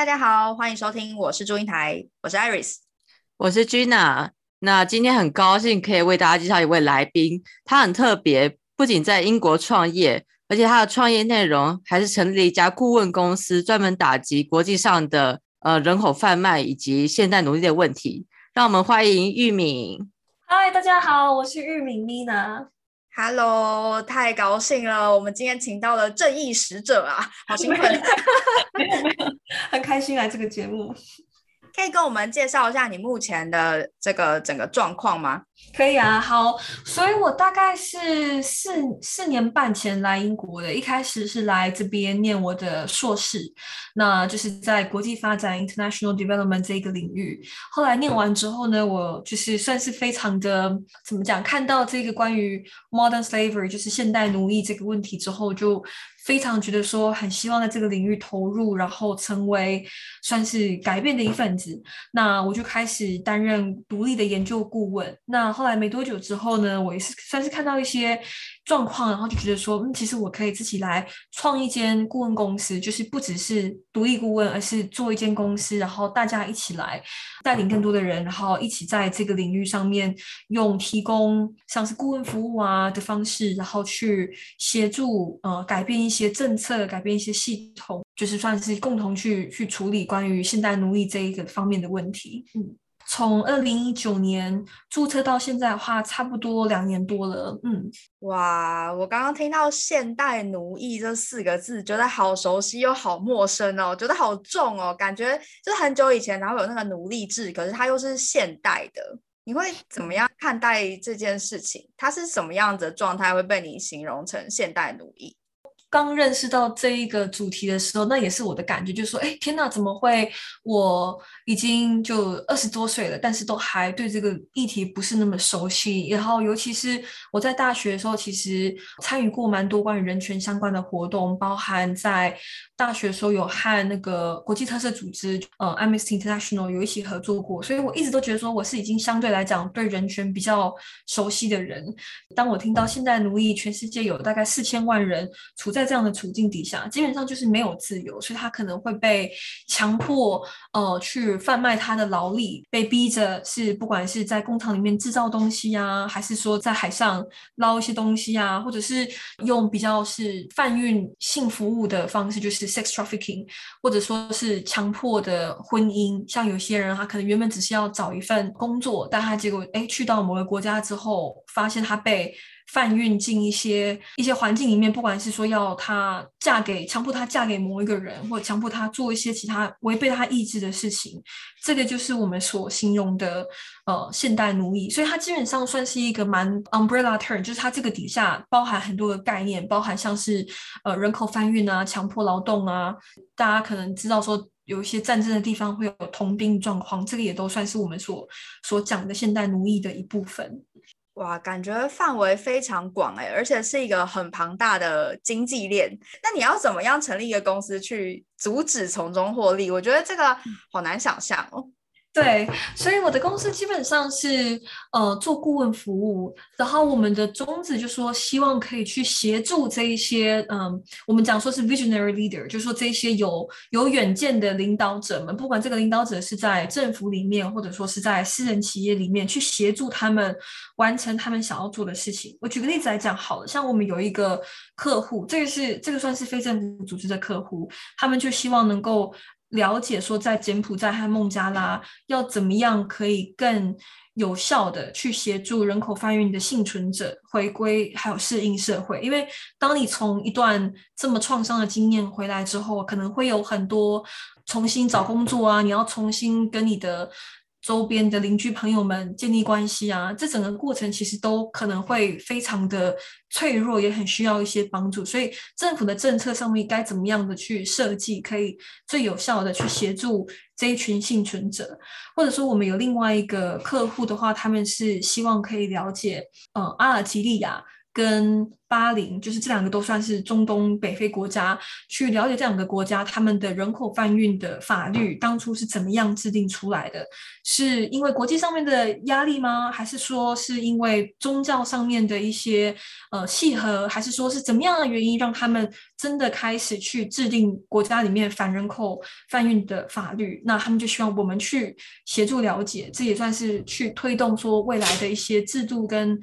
大家好，欢迎收听，我是祝英台，我是 Iris，我是 Gina。那今天很高兴可以为大家介绍一位来宾，他很特别，不仅在英国创业，而且他的创业内容还是成立了一家顾问公司，专门打击国际上的呃人口贩卖以及现代奴隶的问题。让我们欢迎玉敏。嗨，大家好，我是玉敏 Mina。Hello，太高兴了！我们今天请到了正义使者啊，好 兴奋！没有没有，很开心来这个节目。可以跟我们介绍一下你目前的这个整个状况吗？可以啊，好，所以我大概是四四年半前来英国的，一开始是来这边念我的硕士，那就是在国际发展 （international development） 这个领域。后来念完之后呢，我就是算是非常的怎么讲，看到这个关于 modern slavery，就是现代奴役这个问题之后，就。非常觉得说很希望在这个领域投入，然后成为算是改变的一份子。那我就开始担任独立的研究顾问。那后来没多久之后呢，我也是算是看到一些。状况，然后就觉得说，嗯，其实我可以自己来创一间顾问公司，就是不只是独立顾问，而是做一间公司，然后大家一起来带领更多的人，然后一起在这个领域上面用提供像是顾问服务啊的方式，然后去协助呃改变一些政策，改变一些系统，就是算是共同去去处理关于现代奴役这一个方面的问题，嗯。从二零一九年注册到现在的话，差不多两年多了。嗯，哇，我刚刚听到“现代奴役”这四个字，觉得好熟悉又好陌生哦，觉得好重哦，感觉就是很久以前，然后有那个奴隶制，可是它又是现代的。你会怎么样看待这件事情？它是什么样子的状态会被你形容成现代奴役？刚认识到这一个主题的时候，那也是我的感觉，就是说，哎，天哪，怎么会？我已经就二十多岁了，但是都还对这个议题不是那么熟悉。然后，尤其是我在大学的时候，其实参与过蛮多关于人权相关的活动，包含在大学时候有和那个国际特色组织，呃，Amnesty International 有一起合作过。所以我一直都觉得说，我是已经相对来讲对人权比较熟悉的人。当我听到现在奴役全世界有大概四千万人处在这样的处境底下，基本上就是没有自由，所以他可能会被强迫呃去贩卖他的劳力，被逼着是不管是在工厂里面制造东西啊，还是说在海上捞一些东西啊，或者是用比较是贩运性服务的方式，就是 sex trafficking，或者说是强迫的婚姻。像有些人他可能原本只是要找一份工作，但他结果哎去到某个国家之后，发现他被。贩运进一些一些环境里面，不管是说要她嫁给强迫她嫁给某一个人，或者强迫她做一些其他违背她意志的事情，这个就是我们所形容的呃现代奴役。所以它基本上算是一个蛮 umbrella term，就是它这个底下包含很多的概念，包含像是呃人口贩运啊、强迫劳动啊。大家可能知道说有一些战争的地方会有童兵状况，这个也都算是我们所所讲的现代奴役的一部分。哇，感觉范围非常广哎，而且是一个很庞大的经济链。那你要怎么样成立一个公司去阻止从中获利？我觉得这个好难想象哦。对，所以我的公司基本上是呃做顾问服务，然后我们的宗旨就说希望可以去协助这一些嗯，我们讲说是 visionary leader，就说这些有有远见的领导者们，不管这个领导者是在政府里面，或者说是在私人企业里面，去协助他们完成他们想要做的事情。我举个例子来讲好了，像我们有一个客户，这个是这个算是非政府组织的客户，他们就希望能够。了解说，在柬埔寨和孟加拉要怎么样可以更有效的去协助人口贩运的幸存者回归，还有适应社会。因为当你从一段这么创伤的经验回来之后，可能会有很多重新找工作啊，你要重新跟你的。周边的邻居朋友们建立关系啊，这整个过程其实都可能会非常的脆弱，也很需要一些帮助。所以政府的政策上面该怎么样的去设计，可以最有效的去协助这一群幸存者，或者说我们有另外一个客户的话，他们是希望可以了解，呃，阿尔及利亚跟巴林，就是这两个都算是中东北非国家，去了解这两个国家他们的人口贩运的法律当初是怎么样制定出来的？是因为国际上面的压力吗？还是说是因为宗教上面的一些呃契合？还是说是怎么样的原因让他们真的开始去制定国家里面反人口贩运的法律？那他们就希望我们去协助了解，这也算是去推动说未来的一些制度跟。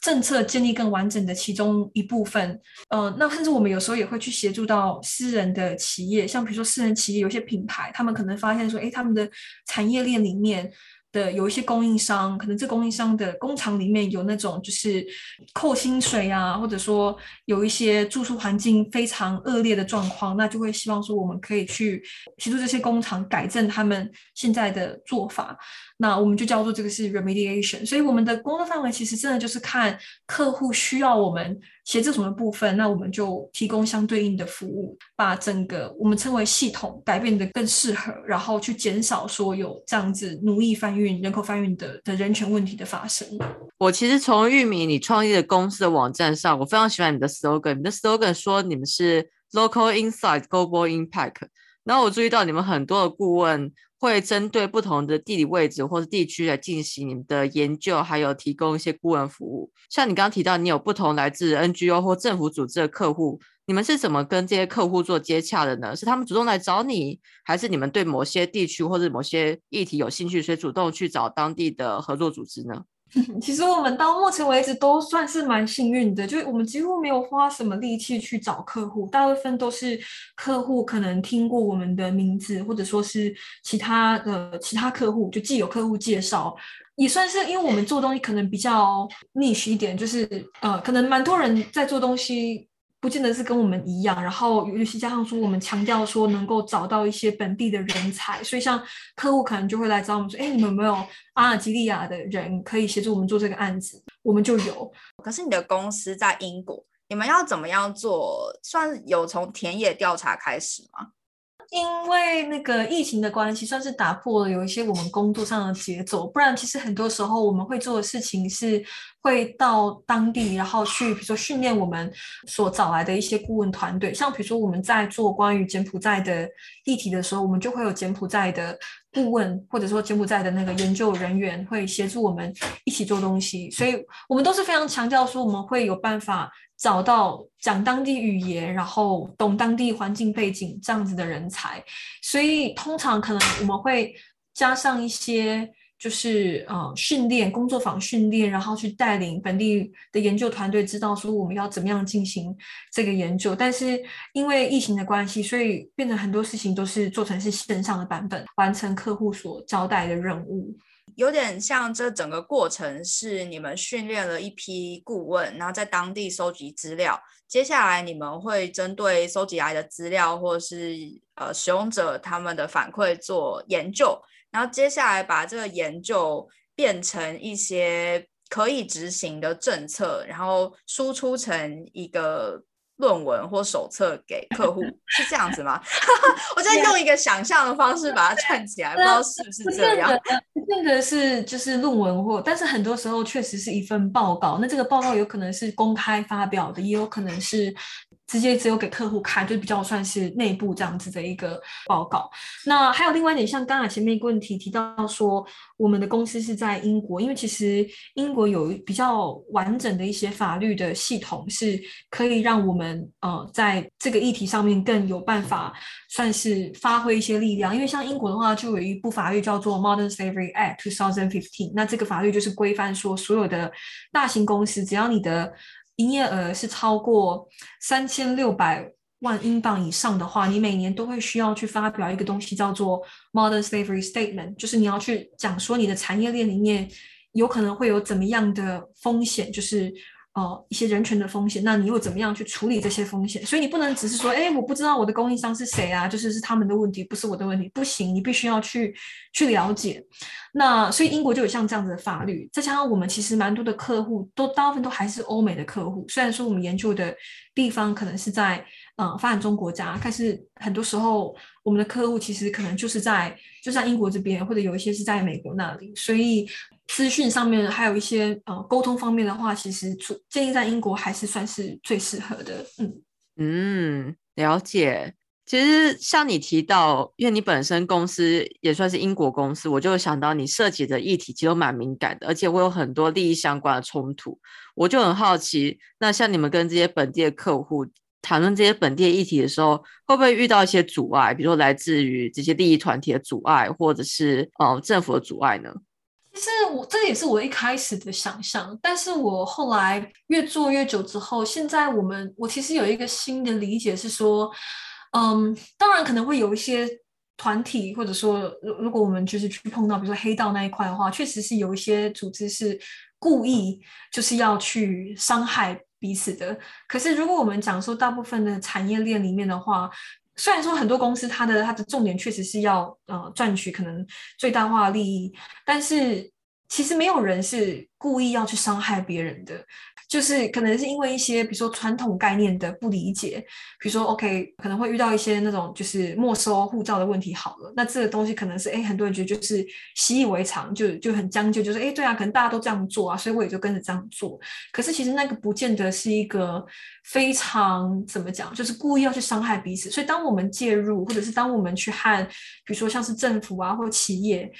政策建立更完整的其中一部分，呃，那甚至我们有时候也会去协助到私人的企业，像比如说私人企业有些品牌，他们可能发现说，哎，他们的产业链里面。的有一些供应商，可能这供应商的工厂里面有那种就是扣薪水啊，或者说有一些住宿环境非常恶劣的状况，那就会希望说我们可以去协助这些工厂改正他们现在的做法。那我们就叫做这个是 remediation。所以我们的工作范围其实真的就是看客户需要我们。协助什么部分，那我们就提供相对应的服务，把整个我们称为系统改变的更适合，然后去减少说有这样子奴役贩运、人口贩运的的人权问题的发生。我其实从玉米你创业的公司的网站上，我非常喜欢你的 slogan，你的 slogan 说你们是 local insight global impact，然后我注意到你们很多的顾问。会针对不同的地理位置或者地区来进行你们的研究，还有提供一些顾问服务。像你刚刚提到，你有不同来自 NGO 或政府组织的客户，你们是怎么跟这些客户做接洽的呢？是他们主动来找你，还是你们对某些地区或者某些议题有兴趣，所以主动去找当地的合作组织呢？其实我们到目前为止都算是蛮幸运的，就是我们几乎没有花什么力气去找客户，大部分都是客户可能听过我们的名字，或者说是其他的其他客户，就既有客户介绍，也算是因为我们做东西可能比较 niche 一点，就是呃，可能蛮多人在做东西。不见得是跟我们一样，然后尤其加上说，我们强调说能够找到一些本地的人才，所以像客户可能就会来找我们说，哎，你们有没有阿尔及利亚的人可以协助我们做这个案子？我们就有。可是你的公司在英国，你们要怎么样做？算有从田野调查开始吗？因为那个疫情的关系，算是打破了有一些我们工作上的节奏。不然，其实很多时候我们会做的事情是会到当地，然后去，比如说训练我们所找来的一些顾问团队。像比如说我们在做关于柬埔寨的议题的时候，我们就会有柬埔寨的顾问，或者说柬埔寨的那个研究人员会协助我们一起做东西。所以我们都是非常强调说，我们会有办法。找到讲当地语言，然后懂当地环境背景这样子的人才，所以通常可能我们会加上一些，就是呃训练工作坊训练，然后去带领本地的研究团队，知道说我们要怎么样进行这个研究。但是因为疫情的关系，所以变成很多事情都是做成是线上的版本，完成客户所交代的任务。有点像这整个过程是你们训练了一批顾问，然后在当地收集资料。接下来你们会针对收集来的资料，或是呃使用者他们的反馈做研究，然后接下来把这个研究变成一些可以执行的政策，然后输出成一个。论文或手册给客户是这样子吗？我在用一个想象的方式把它串起来，不知道是不是这样。不见得是就是论文或，但是很多时候确实是一份报告。那这个报告有可能是公开发表的，也有可能是。直接只有给客户看，就比较算是内部这样子的一个报告。那还有另外一点，像刚才前面一个问题提到说，我们的公司是在英国，因为其实英国有比较完整的一些法律的系统，是可以让我们呃在这个议题上面更有办法算是发挥一些力量。因为像英国的话，就有一部法律叫做 Modern Slavery Act 2015，那这个法律就是规范说，所有的大型公司只要你的营业额是超过三千六百万英镑以上的话，你每年都会需要去发表一个东西，叫做 Modern Slavery Statement，就是你要去讲说你的产业链里面有可能会有怎么样的风险，就是。哦，一些人权的风险，那你又怎么样去处理这些风险？所以你不能只是说，哎，我不知道我的供应商是谁啊，就是是他们的问题，不是我的问题，不行，你必须要去去了解。那所以英国就有像这样子的法律，再加上我们其实蛮多的客户都大部分都还是欧美的客户，虽然说我们研究的地方可能是在。嗯发展中国家，但是很多时候我们的客户其实可能就是在就在英国这边，或者有一些是在美国那里，所以资讯上面还有一些呃沟通方面的话，其实建议在英国还是算是最适合的。嗯嗯，了解。其实像你提到，因为你本身公司也算是英国公司，我就想到你涉及的议题其实都蛮敏感的，而且会有很多利益相关的冲突。我就很好奇，那像你们跟这些本地的客户谈论这些本地的议题的时候，会不会遇到一些阻碍？比如说来自于这些利益团体的阻碍，或者是呃政府的阻碍呢？是我这也是我一开始的想象，但是我后来越做越久之后，现在我们我其实有一个新的理解是说。嗯，当然可能会有一些团体，或者说，如如果我们就是去碰到，比如说黑道那一块的话，确实是有一些组织是故意就是要去伤害彼此的。可是如果我们讲说大部分的产业链里面的话，虽然说很多公司它的它的重点确实是要呃赚取可能最大化利益，但是其实没有人是故意要去伤害别人的。就是可能是因为一些，比如说传统概念的不理解，比如说 OK，可能会遇到一些那种就是没收护照的问题。好了，那这个东西可能是哎，很多人觉得就是习以为常，就就很将就，就是哎，对啊，可能大家都这样做啊，所以我也就跟着这样做。可是其实那个不见得是一个非常怎么讲，就是故意要去伤害彼此。所以当我们介入，或者是当我们去和比如说像是政府啊或企业。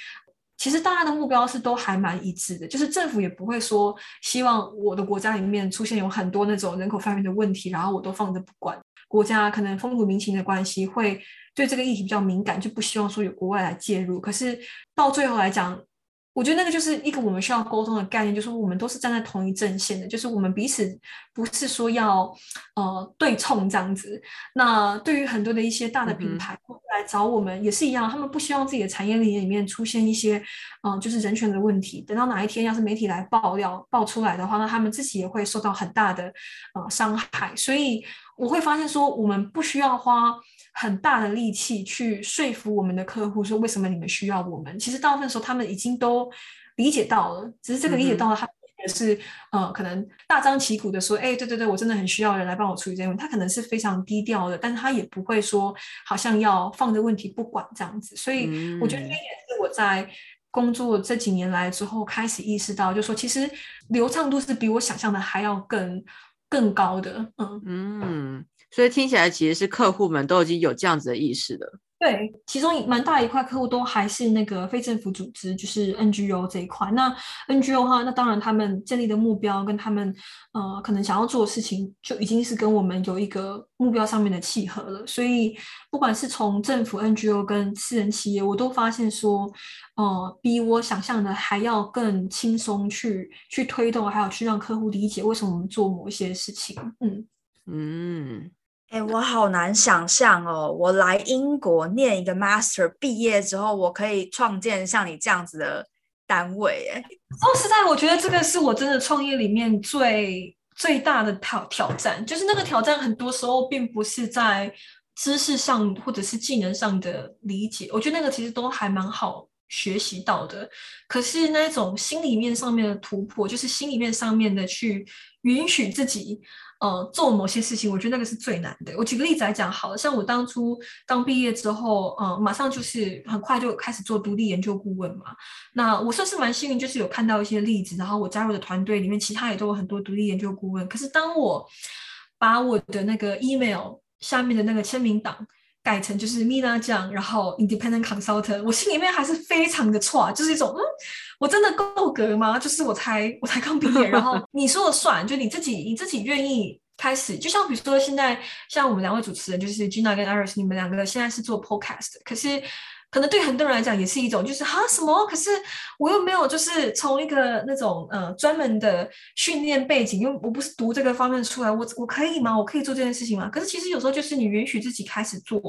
其实大家的目标是都还蛮一致的，就是政府也不会说希望我的国家里面出现有很多那种人口贩运的问题，然后我都放着不管。国家可能风土民情的关系，会对这个议题比较敏感，就不希望说有国外来介入。可是到最后来讲。我觉得那个就是一个我们需要沟通的概念，就是我们都是站在同一阵线的，就是我们彼此不是说要呃对冲这样子。那对于很多的一些大的品牌来找我们也是一样，他们不希望自己的产业链里面出现一些嗯就是人权的问题。等到哪一天要是媒体来爆料爆出来的话，那他们自己也会受到很大的呃伤害。所以我会发现说，我们不需要花。很大的力气去说服我们的客户说为什么你们需要我们？其实大部分时候他们已经都理解到了，只是这个理解到了，他也是呃可能大张旗鼓的说，哎，对对对，我真的很需要人来帮我处理这个问题。他可能是非常低调的，但是他也不会说好像要放着问题不管这样子。所以我觉得这也是我在工作这几年来之后开始意识到，就说其实流畅度是比我想象的还要更更高的。嗯嗯。所以听起来其实是客户们都已经有这样子的意识了。对，其中一蛮大一块客户都还是那个非政府组织，就是 NGO 这一块。那 NGO 的话，那当然他们建立的目标跟他们呃可能想要做的事情，就已经是跟我们有一个目标上面的契合了。所以不管是从政府 NGO 跟私人企业，我都发现说，呃，比我想象的还要更轻松去去推动，还有去让客户理解为什么我们做某一些事情。嗯嗯。哎，我好难想象哦！我来英国念一个 master，毕业之后我可以创建像你这样子的单位。哎，说实在，我觉得这个是我真的创业里面最最大的挑挑战。就是那个挑战，很多时候并不是在知识上或者是技能上的理解，我觉得那个其实都还蛮好学习到的。可是那种心里面上面的突破，就是心里面上面的去允许自己。呃，做某些事情，我觉得那个是最难的。我举个例子来讲，好了，像我当初刚毕业之后，嗯，马上就是很快就开始做独立研究顾问嘛。那我算是蛮幸运，就是有看到一些例子，然后我加入的团队里面，其他也都有很多独立研究顾问。可是当我把我的那个 email 下面的那个签名档改成就是 Mina 酱，然后 Independent Consultant，我心里面还是非常的错，就是一种嗯。我真的够格吗？就是我才我才刚毕业，然后你说了算，就你自己你自己愿意开始，就像比如说现在像我们两位主持人，就是 Gina 跟 Iris，你们两个现在是做 Podcast，可是。可能对很多人来讲也是一种，就是哈什么？可是我又没有，就是从一个那种呃专门的训练背景，因为我不是读这个方面出来，我我可以吗？我可以做这件事情吗？可是其实有时候就是你允许自己开始做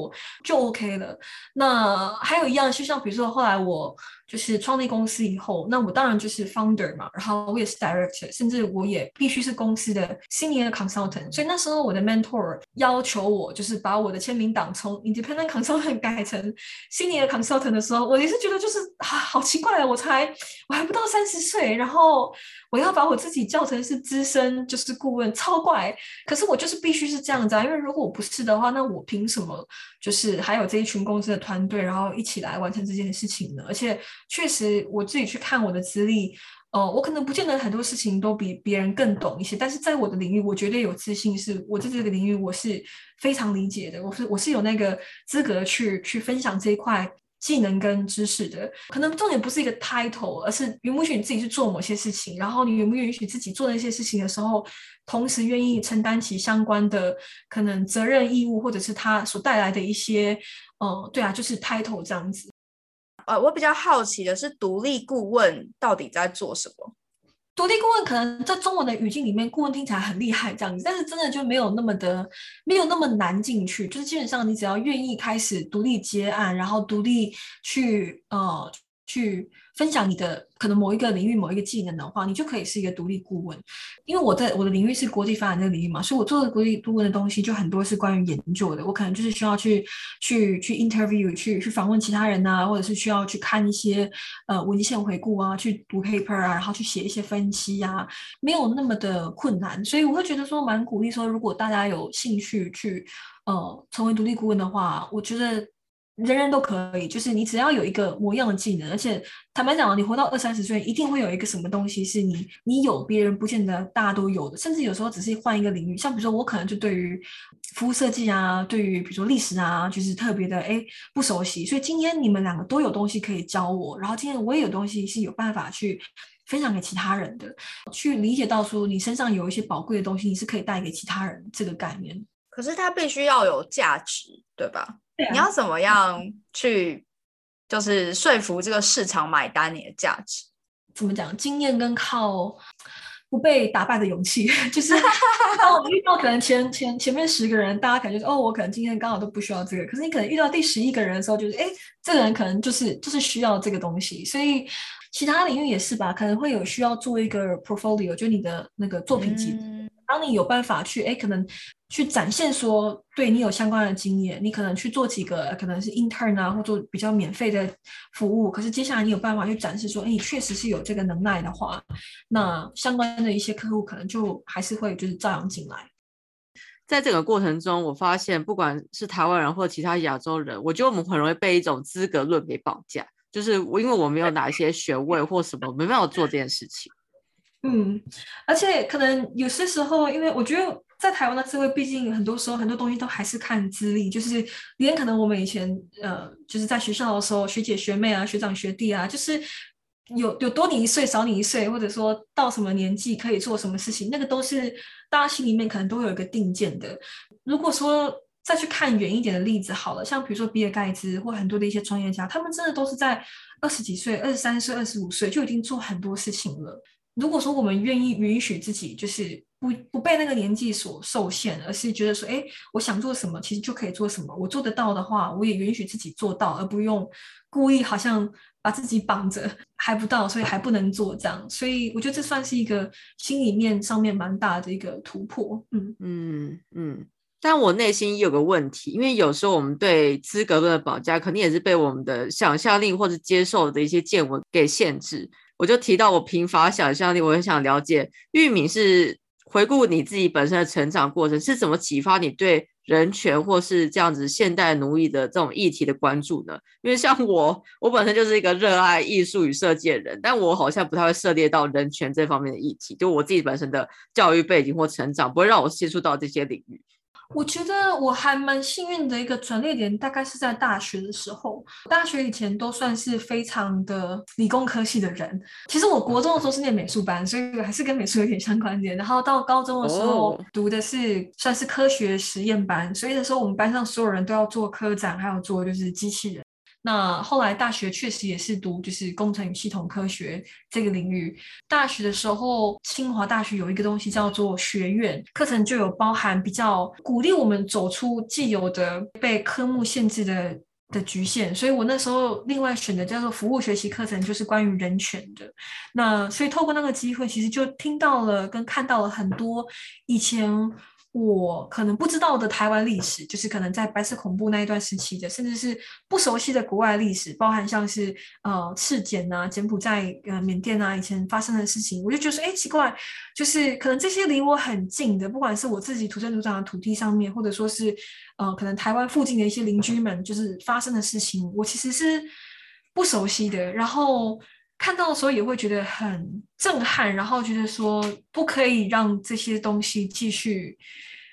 就 OK 了。那还有一样，就像比如说后来我就是创立公司以后，那我当然就是 founder 嘛，然后我也是 director，甚至我也必须是公司的 senior consultant。所以那时候我的 mentor 要求我，就是把我的签名档从 independent consultant 改成 senior consultant 的时候，我也是觉得就是啊，好奇怪啊，我才我还不到三十岁，然后我要把我自己叫成是资深就是顾问，超怪。可是我就是必须是这样子啊，因为如果我不是的话，那我凭什么就是还有这一群公司的团队，然后一起来完成这件事情呢？而且确实我自己去看我的资历，呃，我可能不见得很多事情都比别人更懂一些，但是在我的领域，我绝对有自信，是我在这个领域我是非常理解的，我是我是有那个资格去去分享这一块。技能跟知识的，可能重点不是一个 title，而是允不允许你自己去做某些事情，然后你允不允许自己做那些事情的时候，同时愿意承担起相关的可能责任义务，或者是他所带来的一些，呃，对啊，就是 title 这样子。呃，我比较好奇的是，独立顾问到底在做什么？独立顾问可能在中文的语境里面，顾问听起来很厉害这样子，但是真的就没有那么的，没有那么难进去。就是基本上你只要愿意开始独立接案，然后独立去呃去。分享你的可能某一个领域某一个技能的话，你就可以是一个独立顾问。因为我在我的领域是国际发展这个领域嘛，所以我做的国际顾问的东西就很多是关于研究的。我可能就是需要去去去 interview，去去访问其他人啊，或者是需要去看一些呃文献回顾啊，去读 paper 啊，然后去写一些分析呀，没有那么的困难。所以我会觉得说蛮鼓励说，如果大家有兴趣去呃成为独立顾问的话，我觉得。人人都可以，就是你只要有一个模样的技能，而且坦白讲，你活到二三十岁，一定会有一个什么东西是你你有别人不见得大家都有的，甚至有时候只是换一个领域，像比如说我可能就对于服务设计啊，对于比如说历史啊，就是特别的哎不熟悉，所以今天你们两个都有东西可以教我，然后今天我也有东西是有办法去分享给其他人的，去理解到说你身上有一些宝贵的东西，你是可以带给其他人这个概念。可是它必须要有价值，对吧？你要怎么样去，就是说服这个市场买单你的价值？怎么讲？经验跟靠不被打败的勇气，就是当我们遇到可能前前前面十个人，大家感觉哦，我可能今天刚好都不需要这个，可是你可能遇到第十一个人的时候，就是哎，这个人可能就是就是需要这个东西。所以其他领域也是吧，可能会有需要做一个 portfolio，就你的那个作品集。当你有办法去，哎，可能去展现说，对你有相关的经验，你可能去做几个，可能是 intern 啊，或做比较免费的服务。可是接下来你有办法去展示说，哎，你确实是有这个能耐的话，那相关的一些客户可能就还是会就是照样进来。在这个过程中，我发现不管是台湾人或其他亚洲人，我觉得我们很容易被一种资格论给绑架，就是我因为我没有哪一些学位或什么，没办法做这件事情。嗯，而且可能有些时候，因为我觉得在台湾的社会，毕竟很多时候很多东西都还是看资历，就是连可能我们以前呃，就是在学校的时候，学姐学妹啊，学长学弟啊，就是有有多你一岁少你一岁，或者说到什么年纪可以做什么事情，那个都是大家心里面可能都有一个定见的。如果说再去看远一点的例子，好了，像比如说比尔盖茨或很多的一些创业家，他们真的都是在二十几岁、二十三岁、二十五岁就已经做很多事情了。如果说我们愿意允许自己，就是不不被那个年纪所受限，而是觉得说，哎，我想做什么，其实就可以做什么。我做得到的话，我也允许自己做到，而不用故意好像把自己绑着，还不到，所以还不能做这样。所以我觉得这算是一个心里面上面蛮大的一个突破。嗯嗯嗯。但我内心有个问题，因为有时候我们对资格的绑架，肯定也是被我们的想象力或者接受的一些见闻给限制。我就提到我贫乏想象力，我很想了解玉敏是回顾你自己本身的成长过程是怎么启发你对人权或是这样子现代奴役的这种议题的关注呢？因为像我，我本身就是一个热爱艺术与设计的人，但我好像不太会涉猎到人权这方面的议题，就我自己本身的教育背景或成长不会让我接触到这些领域。我觉得我还蛮幸运的一个转捩点，大概是在大学的时候。大学以前都算是非常的理工科系的人。其实我国中的时候是念美术班，所以还是跟美术有点相关点。然后到高中的时候读的是算是科学实验班，所以那时候我们班上所有人都要做科展，还有做就是机器人。那后来大学确实也是读就是工程与系统科学这个领域。大学的时候，清华大学有一个东西叫做学院课程，就有包含比较鼓励我们走出既有的被科目限制的的局限，所以我那时候另外选的叫做服务学习课程，就是关于人权的。那所以透过那个机会，其实就听到了跟看到了很多以前。我可能不知道的台湾历史，就是可能在白色恐怖那一段时期的，甚至是不熟悉的国外历史，包含像是呃赤柬啊、柬埔寨、呃缅甸啊以前发生的事情，我就觉得说，哎，奇怪，就是可能这些离我很近的，不管是我自己土生土长的土地上面，或者说是呃可能台湾附近的一些邻居们，就是发生的事情，我其实是不熟悉的，然后。看到的时候也会觉得很震撼，然后觉得说不可以让这些东西继续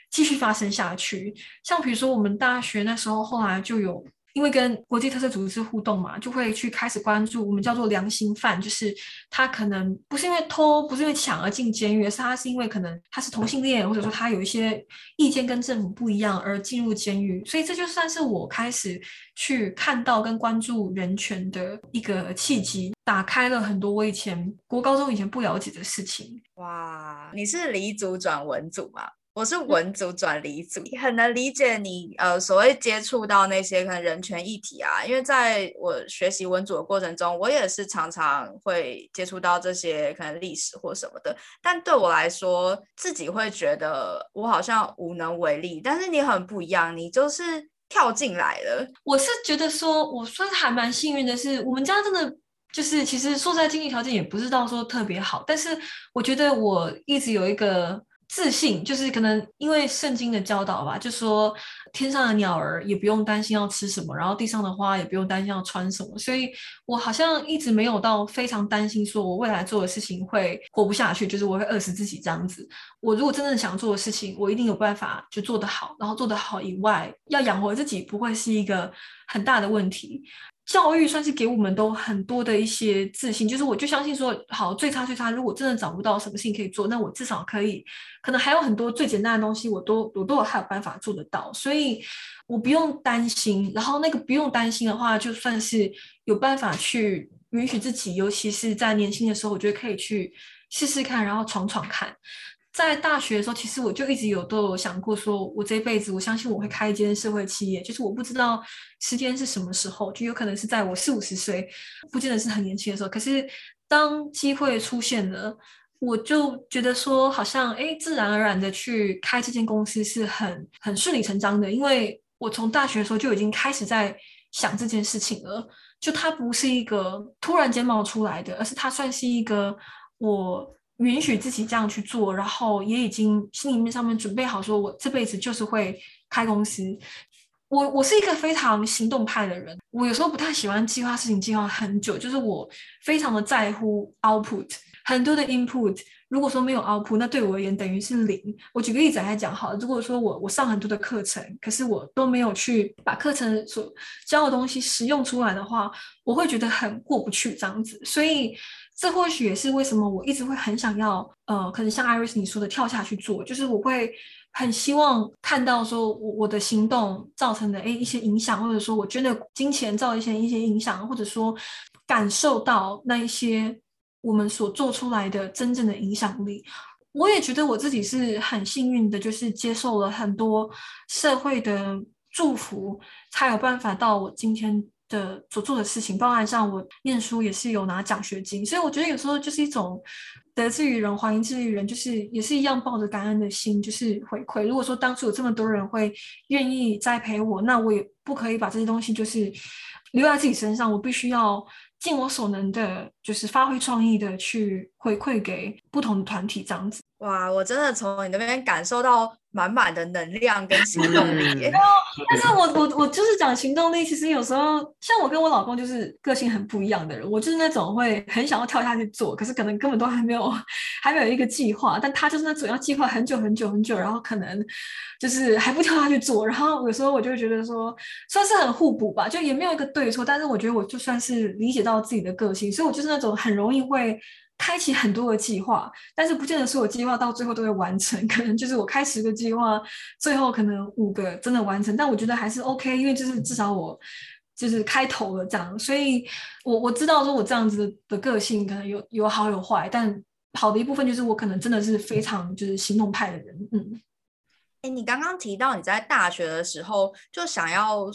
继续发生下去。像比如说我们大学那时候，后来就有。因为跟国际特色组织互动嘛，就会去开始关注我们叫做良心犯，就是他可能不是因为偷，不是因为抢而进监狱，是他是因为可能他是同性恋，或者说他有一些意见跟政府不一样而进入监狱。所以这就算是我开始去看到跟关注人权的一个契机，打开了很多我以前国高中以前不了解的事情。哇，你是黎族转文组吗？我是文组转理组，很能理解你呃所谓接触到那些可能人权议题啊，因为在我学习文组的过程中，我也是常常会接触到这些可能历史或什么的。但对我来说，自己会觉得我好像无能为力。但是你很不一样，你就是跳进来了。我是觉得说，我算是还蛮幸运的，是我们家真的就是其实说在经济条件也不是到说特别好，但是我觉得我一直有一个。自信就是可能因为圣经的教导吧，就说天上的鸟儿也不用担心要吃什么，然后地上的花也不用担心要穿什么，所以我好像一直没有到非常担心，说我未来做的事情会活不下去，就是我会饿死自己这样子。我如果真正想做的事情，我一定有办法就做得好，然后做得好以外，要养活自己不会是一个很大的问题。教育算是给我们都很多的一些自信，就是我就相信说，好最差最差，如果真的找不到什么事情可以做，那我至少可以，可能还有很多最简单的东西，我都我都有还有办法做得到，所以我不用担心。然后那个不用担心的话，就算是有办法去允许自己，尤其是在年轻的时候，我觉得可以去试试看，然后闯闯看。在大学的时候，其实我就一直有都有想过，说我这辈子，我相信我会开一间社会企业。就是我不知道时间是什么时候，就有可能是在我四五十岁，不见得是很年轻的时候。可是当机会出现了，我就觉得说，好像哎，自然而然的去开这间公司是很很顺理成章的，因为我从大学的时候就已经开始在想这件事情了。就它不是一个突然间冒出来的，而是它算是一个我。允许自己这样去做，然后也已经心里面上面准备好，说我这辈子就是会开公司。我我是一个非常行动派的人，我有时候不太喜欢计划事情，计划很久。就是我非常的在乎 output，很多的 input。如果说没有 output，那对我而言等于是零。我举个例子来讲，好，如果说我我上很多的课程，可是我都没有去把课程所教的东西实用出来的话，我会觉得很过不去这样子。所以。这或许也是为什么我一直会很想要，呃，可能像 Iris 你说的跳下去做，就是我会很希望看到说我我的行动造成的诶一些影响，或者说我捐的金钱造一些一些影响，或者说感受到那一些我们所做出来的真正的影响力。我也觉得我自己是很幸运的，就是接受了很多社会的祝福，才有办法到我今天。的所做的事情，包含像我念书也是有拿奖学金，所以我觉得有时候就是一种得之于人，还之于人，就是也是一样抱着感恩的心，就是回馈。如果说当初有这么多人会愿意栽培我，那我也不可以把这些东西就是留在自己身上，我必须要尽我所能的，就是发挥创意的去回馈给不同的团体，这样子。哇，我真的从你那边感受到。满满的能量跟行动力，但是我我我就是讲行动力。其实有时候，像我跟我老公就是个性很不一样的人。我就是那种会很想要跳下去做，可是可能根本都还没有还没有一个计划。但他就是那种要计划很久很久很久，然后可能就是还不跳下去做。然后有时候我就觉得说，算是很互补吧，就也没有一个对错。但是我觉得我就算是理解到自己的个性，所以我就是那种很容易会。开启很多的计划，但是不见得所有计划到最后都会完成。可能就是我开十个计划，最后可能五个真的完成。但我觉得还是 OK，因为就是至少我就是开头了这样。所以我我知道说我这样子的个性可能有有好有坏，但好的一部分就是我可能真的是非常就是行动派的人。嗯，哎，你刚刚提到你在大学的时候就想要。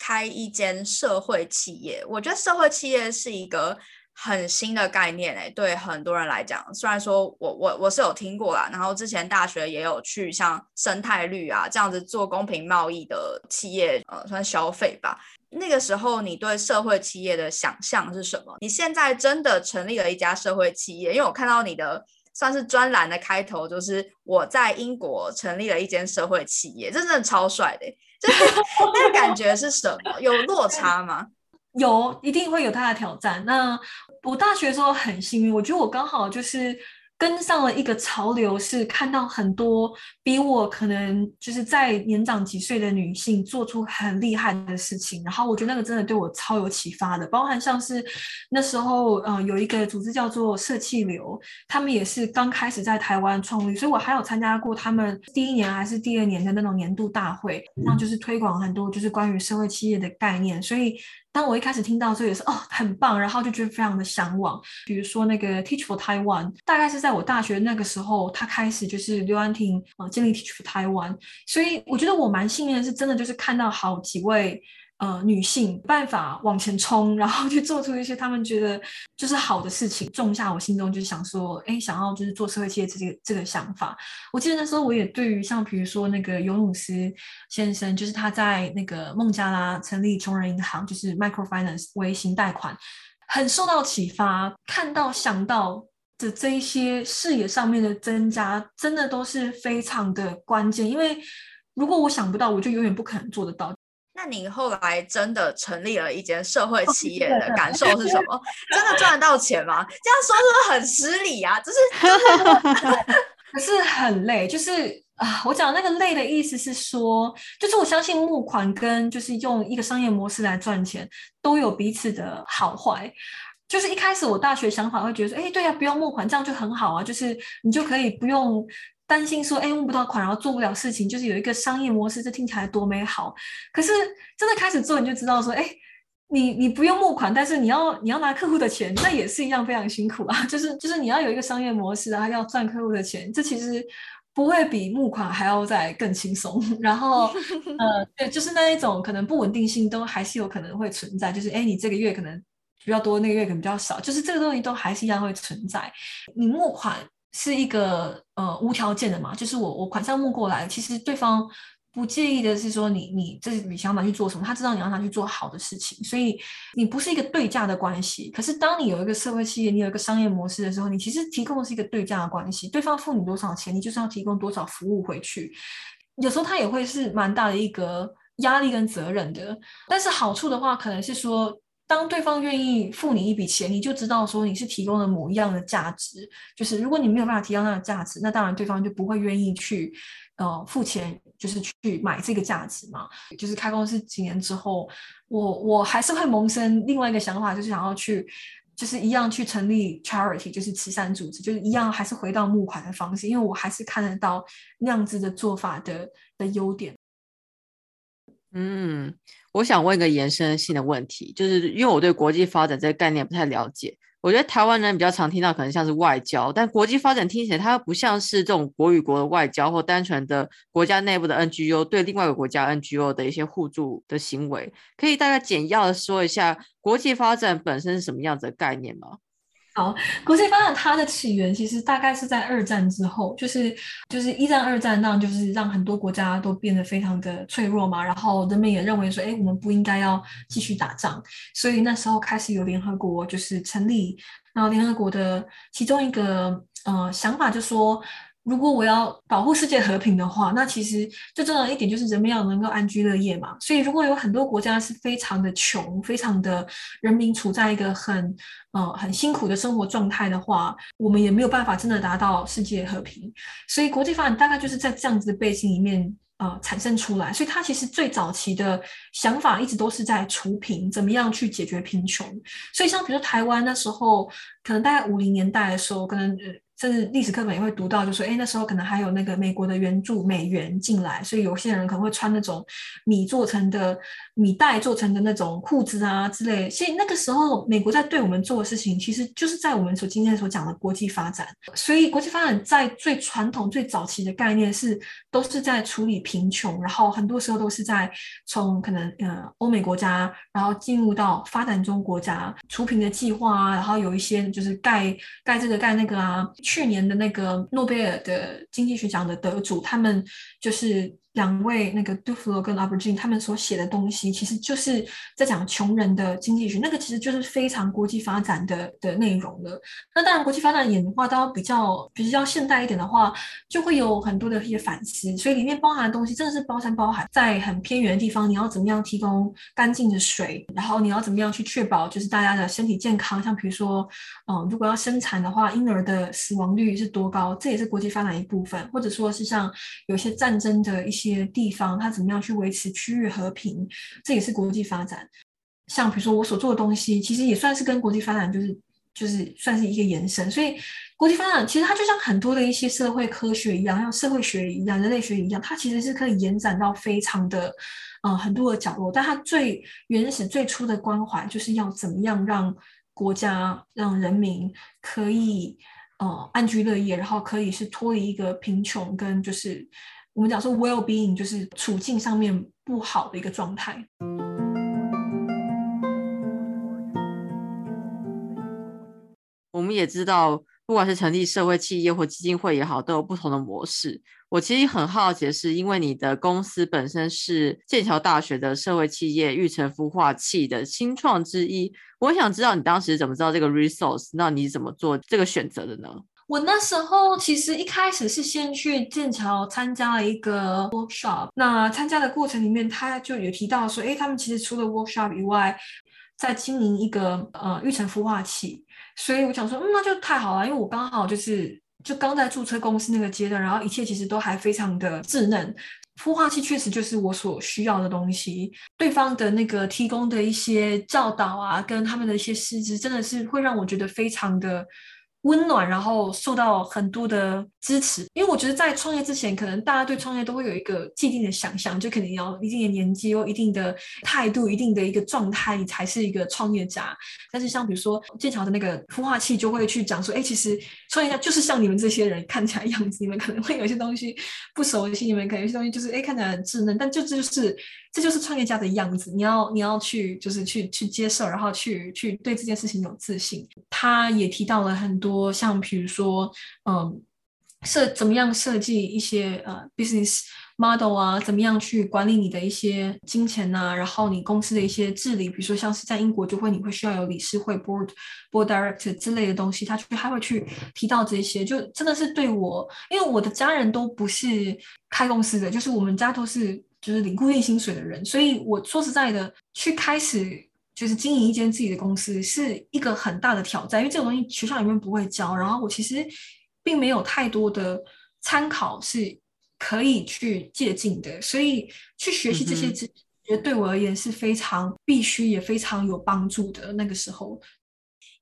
开一间社会企业。我觉得社会企业是一个很新的概念诶，对很多人来讲，虽然说我我我是有听过啦，然后之前大学也有去像生态绿啊这样子做公平贸易的企业，呃，算消费吧。那个时候你对社会企业的想象是什么？你现在真的成立了一家社会企业？因为我看到你的。算是专栏的开头，就是我在英国成立了一间社会企业，这真的超帅的，就是 那个感觉是什么？有落差吗？有，一定会有它的挑战。那我大学的时候很幸运，我觉得我刚好就是。跟上了一个潮流，是看到很多比我可能就是在年长几岁的女性做出很厉害的事情，然后我觉得那个真的对我超有启发的，包含像是那时候，呃，有一个组织叫做社气流，他们也是刚开始在台湾创立，所以我还有参加过他们第一年还是第二年的那种年度大会，那就是推广很多就是关于社会企业的概念，所以。当我一开始听到这也是哦很棒，然后就觉得非常的向往。比如说那个 Teach for Taiwan，大概是在我大学那个时候，他开始就是刘安婷啊建立 Teach for Taiwan，所以我觉得我蛮幸运的是，真的就是看到好几位。呃，女性办法往前冲，然后去做出一些他们觉得就是好的事情，种下我心中就想说，哎，想要就是做社会企业这个这个想法。我记得那时候我也对于像比如说那个尤努斯先生，就是他在那个孟加拉成立穷人银行，就是 microfinance 微型贷款，很受到启发。看到想到的这一些视野上面的增加，真的都是非常的关键。因为如果我想不到，我就永远不可能做得到。那你后来真的成立了一间社会企业的感受是什么？真的赚得到钱吗？这样说是不是很失礼啊？就是，可是很累。就是啊，我讲那个累的意思是说，就是我相信募款跟就是用一个商业模式来赚钱都有彼此的好坏。就是一开始我大学想法会觉得说，哎，对呀，不用募款，这样就很好啊，就是你就可以不用。担心说，哎，募不到款，然后做不了事情，就是有一个商业模式，这听起来多美好。可是真的开始做，你就知道说，哎，你你不用募款，但是你要你要拿客户的钱，那也是一样非常辛苦啊。就是就是你要有一个商业模式啊，要赚客户的钱，这其实不会比募款还要再更轻松。然后，呃，对，就是那一种可能不稳定性都还是有可能会存在。就是哎，你这个月可能比较多，那个月可能比较少，就是这个东西都还是一样会存在。你募款。是一个呃无条件的嘛，就是我我款项募过来，其实对方不介意的是说你你这你想拿去做什么，他知道你要拿去做好的事情，所以你不是一个对价的关系。可是当你有一个社会企业，你有一个商业模式的时候，你其实提供的是一个对价的关系，对方付你多少钱，你就是要提供多少服务回去。有时候他也会是蛮大的一个压力跟责任的，但是好处的话，可能是说。当对方愿意付你一笔钱，你就知道说你是提供了某一样的价值。就是如果你没有办法提到那个价值，那当然对方就不会愿意去呃付钱，就是去买这个价值嘛。就是开公司几年之后，我我还是会萌生另外一个想法，就是想要去，就是一样去成立 charity，就是慈善组织，就是一样还是回到募款的方式，因为我还是看得到那样子的做法的的优点。嗯，我想问一个延伸性的问题，就是因为我对国际发展这个概念不太了解，我觉得台湾人比较常听到可能像是外交，但国际发展听起来它不像是这种国与国的外交，或单纯的国家内部的 NGO 对另外一个国家 NGO 的一些互助的行为，可以大概简要的说一下国际发展本身是什么样子的概念吗？好，国际发展它的起源其实大概是在二战之后，就是就是一战、二战那，就是让很多国家都变得非常的脆弱嘛。然后人们也认为说，哎，我们不应该要继续打仗，所以那时候开始有联合国就是成立。然后联合国的其中一个呃想法就说。如果我要保护世界和平的话，那其实最重要的一点就是人们要能够安居乐业嘛。所以，如果有很多国家是非常的穷，非常的人民处在一个很呃很辛苦的生活状态的话，我们也没有办法真的达到世界和平。所以，国际发展大概就是在这样子的背景里面呃产生出来。所以，它其实最早期的想法一直都是在除贫，怎么样去解决贫穷。所以，像比如说台湾那时候，可能大概五零年代的时候，可能。甚至历史课本也会读到，就说，哎，那时候可能还有那个美国的援助美元进来，所以有些人可能会穿那种米做成的米袋做成的那种裤子啊之类。所以那个时候，美国在对我们做的事情，其实就是在我们所今天所讲的国际发展。所以，国际发展在最传统、最早期的概念是，都是在处理贫穷，然后很多时候都是在从可能呃欧美国家，然后进入到发展中国家扶贫的计划啊，然后有一些就是盖盖这个盖那个啊。去年的那个诺贝尔的经济学奖的得主，他们就是。两位那个杜弗洛跟阿伯金他们所写的东西，其实就是在讲穷人的经济学，那个其实就是非常国际发展的的内容了。那当然，国际发展演化到比较比较现代一点的话，就会有很多的一些反思，所以里面包含的东西真的是包山包海。在很偏远的地方，你要怎么样提供干净的水？然后你要怎么样去确保就是大家的身体健康？像比如说，嗯，如果要生产的话，婴儿的死亡率是多高？这也是国际发展一部分，或者说是像有些战争的一些。些地方，它怎么样去维持区域和平？这也是国际发展。像比如说我所做的东西，其实也算是跟国际发展就是就是算是一个延伸。所以国际发展其实它就像很多的一些社会科学一样，像社会学一样、人类学一样，它其实是可以延展到非常的呃很多的角落。但它最原始、最初的关怀，就是要怎么样让国家、让人民可以呃安居乐业，然后可以是脱离一个贫穷跟就是。我们讲说 well being 就是处境上面不好的一个状态。我们也知道，不管是成立社会企业或基金会也好，都有不同的模式。我其实很好奇是，因为你的公司本身是剑桥大学的社会企业育成孵化器的新创之一，我想知道你当时怎么知道这个 resource，那你怎么做这个选择的呢？我那时候其实一开始是先去剑桥参加了一个 workshop，那参加的过程里面，他就有提到说，哎，他们其实除了 workshop 以外，在经营一个呃育成孵化器，所以我想说，嗯，那就太好了，因为我刚好就是就刚在注册公司那个阶段，然后一切其实都还非常的稚嫩，孵化器确实就是我所需要的东西，对方的那个提供的一些教导啊，跟他们的一些师资，真的是会让我觉得非常的。温暖，然后受到很多的支持，因为我觉得在创业之前，可能大家对创业都会有一个既定的想象，就肯定要一定的年纪，有一定的态度，一定的一个状态，你才是一个创业家。但是像比如说剑桥的那个孵化器，就会去讲说，哎，其实创业家就是像你们这些人看起来样子，你们可能会有些东西不熟悉，你们可能有些东西就是哎看起来很稚嫩，但就这就是这就是创业家的样子，你要你要去就是去去接受，然后去去对这件事情有自信。他也提到了很多。像比如说，嗯，设怎么样设计一些呃 business model 啊，怎么样去管理你的一些金钱呐，然后你公司的一些治理，比如说像是在英国就会你会需要有理事会 board board director 之类的东西，他去他会去提到这些，就真的是对我，因为我的家人都不是开公司的，就是我们家都是就是领固定薪水的人，所以我说实在的，去开始。就是经营一间自己的公司是一个很大的挑战，因为这个东西学校里面不会教，然后我其实并没有太多的参考是可以去借鉴的，所以去学习这些知识，对我而言是非常必须也非常有帮助的。那个时候。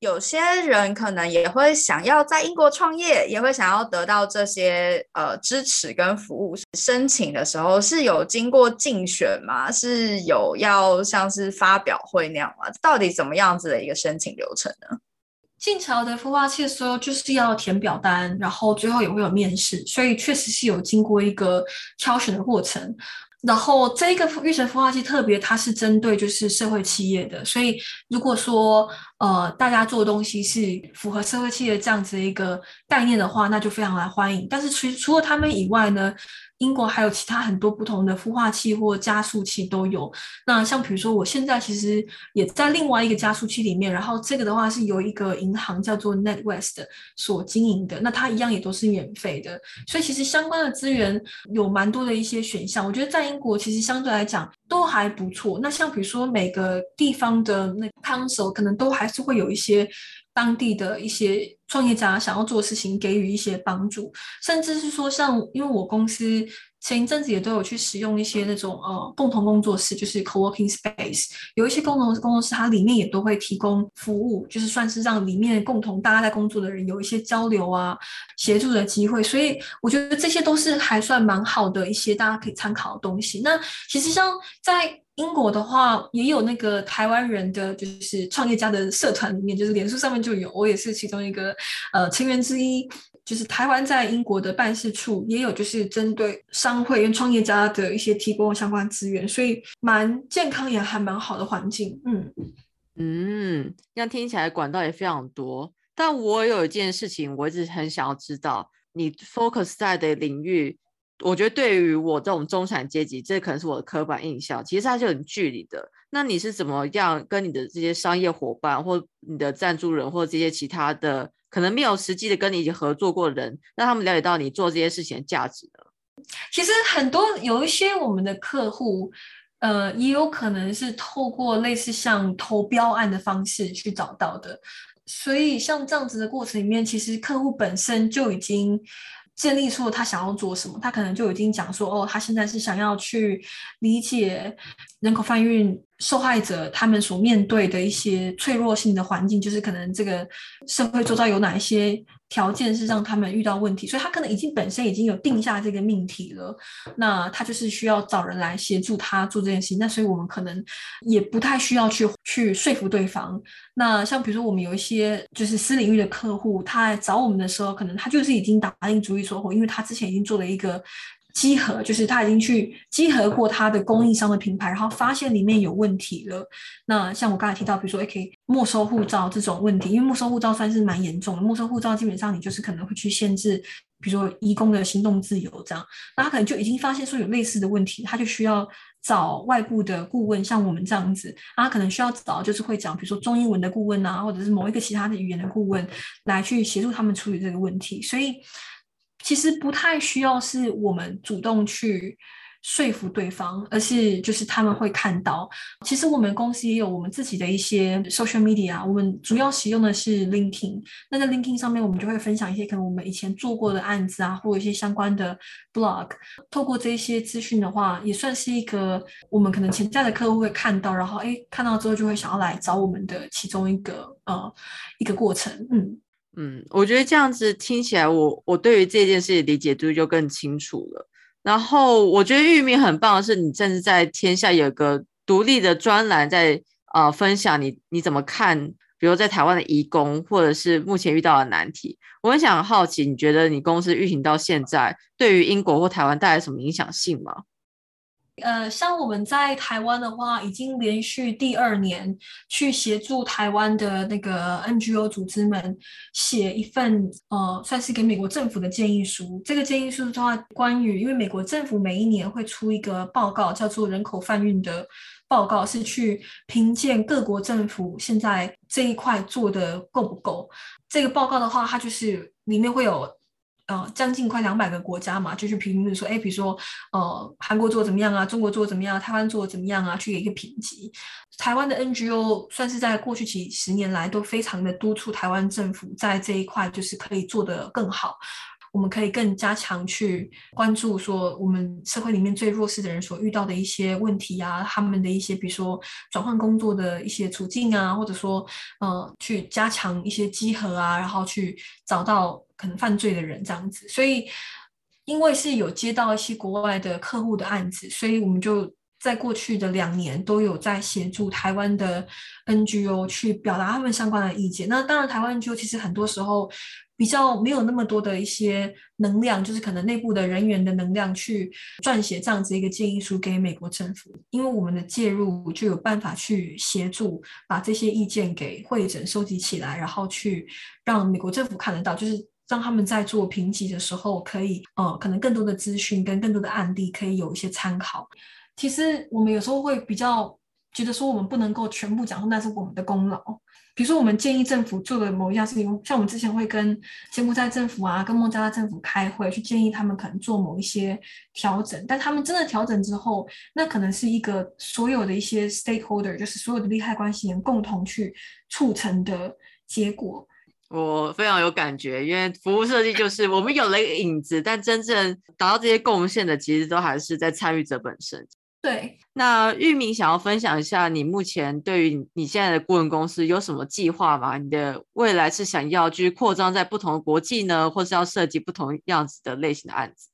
有些人可能也会想要在英国创业，也会想要得到这些呃支持跟服务。申请的时候是有经过竞选吗？是有要像是发表会那样吗？到底怎么样子的一个申请流程呢？进桥的孵化器的时候就是要填表单，然后最后也会有面试，所以确实是有经过一个挑选的过程。然后这个预存孵化器特别，它是针对就是社会企业的，所以如果说呃大家做东西是符合社会企业这样子的一个概念的话，那就非常来欢迎。但是除除了他们以外呢？英国还有其他很多不同的孵化器或加速器都有。那像比如说，我现在其实也在另外一个加速器里面，然后这个的话是由一个银行叫做 NetWest 所经营的，那它一样也都是免费的。所以其实相关的资源有蛮多的一些选项。我觉得在英国其实相对来讲都还不错。那像比如说每个地方的那 council 可能都还是会有一些当地的一些创业家想要做事情给予一些帮助，甚至是说像因为我公司前一阵子也都有去使用一些那种呃共同工作室，就是 co-working space，有一些共同工作室它里面也都会提供服务，就是算是让里面共同大家在工作的人有一些交流啊、协助的机会，所以我觉得这些都是还算蛮好的一些大家可以参考的东西。那其实像在英国的话，也有那个台湾人的就是创业家的社团里面，就是脸书上面就有，我也是其中一个呃成员之一。就是台湾在英国的办事处也有，就是针对商会跟创业家的一些提供相关资源，所以蛮健康也还蛮好的环境。嗯嗯，这样听起来管道也非常多。但我有一件事情，我一直很想要知道，你 focus 在的领域。我觉得对于我这种中产阶级，这可能是我的刻板印象，其实它是很距离的。那你是怎么样跟你的这些商业伙伴，或你的赞助人，或这些其他的可能没有实际的跟你一起合作过的人，让他们了解到你做这些事情的价值呢？其实很多有一些我们的客户，呃，也有可能是透过类似像投标案的方式去找到的。所以像这样子的过程里面，其实客户本身就已经。建立出了他想要做什么，他可能就已经讲说，哦，他现在是想要去理解人口贩运受害者他们所面对的一些脆弱性的环境，就是可能这个社会周遭有哪一些。条件是让他们遇到问题，所以他可能已经本身已经有定下这个命题了，那他就是需要找人来协助他做这件事情。那所以我们可能也不太需要去去说服对方。那像比如说我们有一些就是私领域的客户，他来找我们的时候，可能他就是已经打定主意说，因为他之前已经做了一个。集合就是他已经去集合过他的供应商的品牌，然后发现里面有问题了。那像我刚才提到，比如说 OK 没收护照这种问题，因为没收护照算是蛮严重的。没收护照基本上你就是可能会去限制，比如说移工的行动自由这样。那他可能就已经发现说有类似的问题，他就需要找外部的顾问，像我们这样子，他可能需要找就是会讲，比如说中英文的顾问啊，或者是某一个其他的语言的顾问来去协助他们处理这个问题。所以。其实不太需要是我们主动去说服对方，而是就是他们会看到。其实我们公司也有我们自己的一些 social media，我们主要使用的是 LinkedIn。那在 LinkedIn 上面，我们就会分享一些可能我们以前做过的案子啊，或者一些相关的 blog。透过这些资讯的话，也算是一个我们可能潜在的客户会看到，然后哎看到之后就会想要来找我们的其中一个呃一个过程，嗯。嗯，我觉得这样子听起来，我我对于这件事的理解度就更清楚了。然后我觉得玉明很棒的是，你甚至在天下有个独立的专栏，在呃分享你你怎么看，比如在台湾的移工，或者是目前遇到的难题。我很想好奇，你觉得你公司运行到现在，对于英国或台湾带来什么影响性吗？呃，像我们在台湾的话，已经连续第二年去协助台湾的那个 NGO 组织们写一份呃，算是给美国政府的建议书。这个建议书的话，关于因为美国政府每一年会出一个报告，叫做人口贩运的报告，是去评鉴各国政府现在这一块做的够不够。这个报告的话，它就是里面会有。呃，将近快两百个国家嘛，就去评论说，哎，比如说，呃，韩国做怎么样啊？中国做怎么样？啊台湾做怎么样啊？去给一个评级。台湾的 NGO 算是在过去几十年来都非常的督促台湾政府在这一块就是可以做得更好。我们可以更加强去关注说我们社会里面最弱势的人所遇到的一些问题啊，他们的一些比如说转换工作的一些处境啊，或者说呃去加强一些集合啊，然后去找到可能犯罪的人这样子。所以因为是有接到一些国外的客户的案子，所以我们就在过去的两年都有在协助台湾的 NGO 去表达他们相关的意见。那当然，台湾 NGO 其实很多时候。比较没有那么多的一些能量，就是可能内部的人员的能量去撰写这样子一个建议书给美国政府，因为我们的介入就有办法去协助把这些意见给会诊收集起来，然后去让美国政府看得到，就是让他们在做评级的时候可以，呃，可能更多的资讯跟更多的案例可以有一些参考。其实我们有时候会比较觉得说，我们不能够全部讲说那是我们的功劳。比如说，我们建议政府做的某一样事情，像我们之前会跟柬埔寨政府啊、跟孟加拉政府开会，去建议他们可能做某一些调整。但他们真的调整之后，那可能是一个所有的一些 stakeholder，就是所有的利害关系人共同去促成的结果。我非常有感觉，因为服务设计就是我们有了一个影子，但真正达到这些贡献的，其实都还是在参与者本身。对，那玉明想要分享一下，你目前对于你现在的顾问公司有什么计划吗？你的未来是想要去扩张在不同的国际呢，或是要设计不同样子的类型的案子？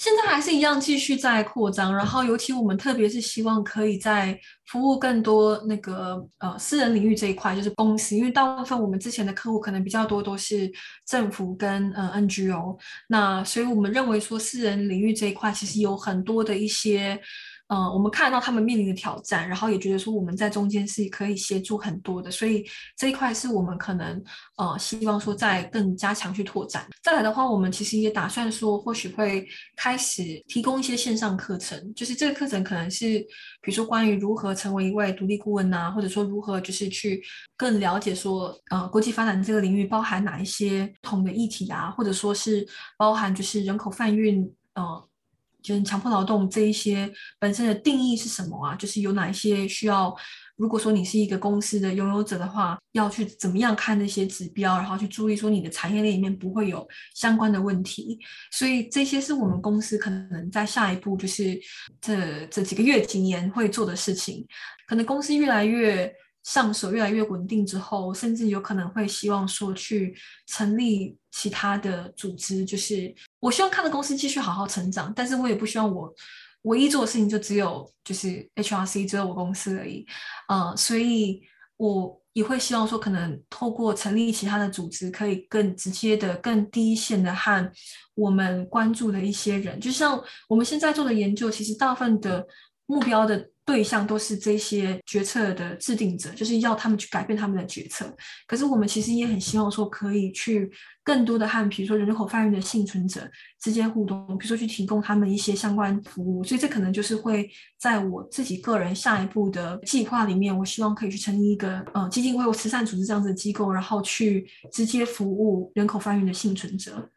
现在还是一样继续在扩张，然后尤其我们特别是希望可以在服务更多那个呃私人领域这一块，就是公司，因为大部分我们之前的客户可能比较多都是政府跟呃 NGO，那所以我们认为说私人领域这一块其实有很多的一些。嗯，我们看到他们面临的挑战，然后也觉得说我们在中间是可以协助很多的，所以这一块是我们可能呃希望说再更加强去拓展。再来的话，我们其实也打算说，或许会开始提供一些线上课程，就是这个课程可能是比如说关于如何成为一位独立顾问呐，或者说如何就是去更了解说呃国际发展这个领域包含哪一些不同的议题啊，或者说是包含就是人口贩运呃。就是强迫劳动这一些本身的定义是什么啊？就是有哪一些需要？如果说你是一个公司的拥有者的话，要去怎么样看那些指标，然后去注意说你的产业链里面不会有相关的问题。所以这些是我们公司可能在下一步就是这这几个月、几年会做的事情。可能公司越来越。上手越来越稳定之后，甚至有可能会希望说去成立其他的组织。就是我希望看到公司继续好好成长，但是我也不希望我唯一做的事情就只有就是 HRC 只有我公司而已。嗯，所以我也会希望说，可能透过成立其他的组织，可以更直接的、更第一线的和我们关注的一些人，就像我们现在做的研究，其实大部分的目标的。对象都是这些决策的制定者，就是要他们去改变他们的决策。可是我们其实也很希望说，可以去更多的和，比如说人口贩运的幸存者之间互动，比如说去提供他们一些相关服务。所以这可能就是会在我自己个人下一步的计划里面，我希望可以去成立一个呃基金会或慈善组织这样子的机构，然后去直接服务人口贩运的幸存者。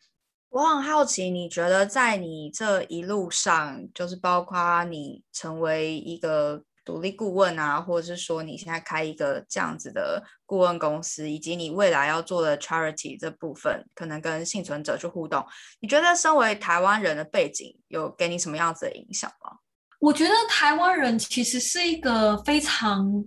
我很好奇，你觉得在你这一路上，就是包括你成为一个独立顾问啊，或者是说你现在开一个这样子的顾问公司，以及你未来要做的 charity 这部分，可能跟幸存者去互动，你觉得身为台湾人的背景有给你什么样子的影响吗？我觉得台湾人其实是一个非常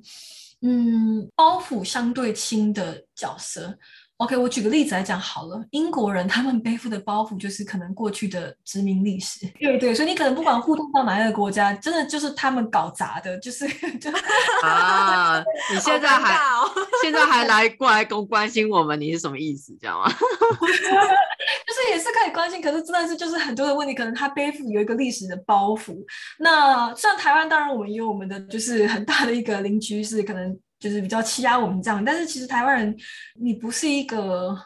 嗯包袱相对轻的角色。OK，我举个例子来讲好了。英国人他们背负的包袱就是可能过去的殖民历史，对对，所以你可能不管互动到哪一个国家，真的就是他们搞砸的，就是就啊，你现在还现在还来过来关关心我们，你是什么意思？这样吗？就是也是可以关心，可是真的是就是很多的问题，可能他背负有一个历史的包袱。那像台湾，当然我们有我们的就是很大的一个邻居是可能。就是比较欺压我们这样，但是其实台湾人，你不是一个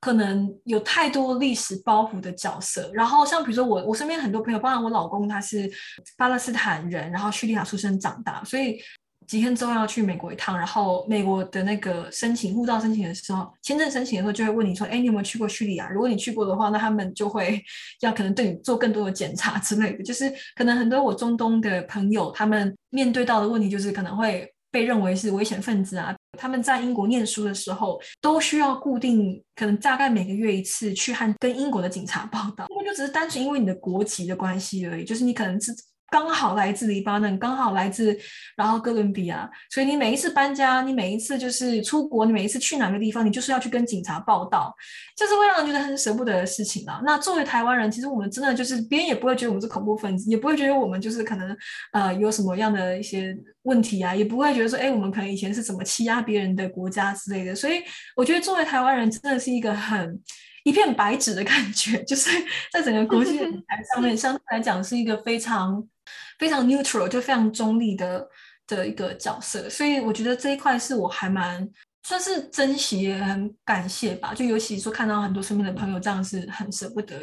可能有太多历史包袱的角色。然后像比如说我，我身边很多朋友，包括我老公，他是巴勒斯坦人，然后叙利亚出生长大，所以几天之后要去美国一趟。然后美国的那个申请护照申请的时候，签证申请的时候就会问你说：“哎，你有没有去过叙利亚？如果你去过的话，那他们就会 要可能对你做更多的检查之类的。”就是可能很多我中东的朋友，他们面对到的问题就是可能会。被认为是危险分子啊！他们在英国念书的时候，都需要固定，可能大概每个月一次去和跟英国的警察报道。那就只是单纯因为你的国籍的关系而已，就是你可能是。刚好来自黎巴嫩，刚好来自然后哥伦比亚，所以你每一次搬家，你每一次就是出国，你每一次去哪个地方，你就是要去跟警察报道，就是会让人觉得很舍不得的事情啊。那作为台湾人，其实我们真的就是别人也不会觉得我们是恐怖分子，也不会觉得我们就是可能呃有什么样的一些问题啊，也不会觉得说哎我们可能以前是怎么欺压别人的国家之类的。所以我觉得作为台湾人，真的是一个很。一片白纸的感觉，就是在整个国际舞台上面，相对来讲是一个非常非常 neutral，就非常中立的的一个角色。所以我觉得这一块是我还蛮算是珍惜、也很感谢吧。就尤其说看到很多身边的朋友这样是很舍不得。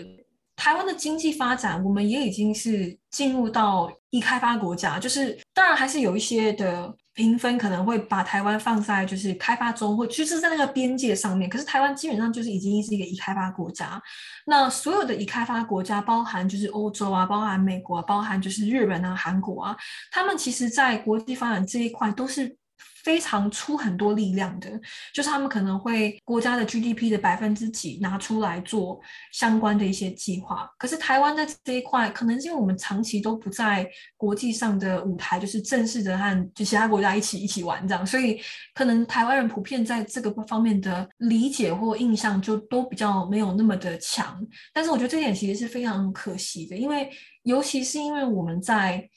台湾的经济发展，我们也已经是进入到一开发国家，就是当然还是有一些的。评分可能会把台湾放在就是开发中，或就是在那个边界上面。可是台湾基本上就是已经是一个已开发国家。那所有的已开发国家，包含就是欧洲啊，包含美国，包含就是日本啊、韩国啊，他们其实在国际发展这一块都是非常出很多力量的，就是他们可能会国家的 GDP 的百分之几拿出来做相关的一些计划。可是台湾在这一块，可能是因为我们长期都不在国际上的舞台，就是正式的和就其他国家一起一起玩这样，所以可能台湾人普遍在这个方面的理解或印象就都比较没有那么的强。但是我觉得这点其实是非常可惜的，因为尤其是因为我们在。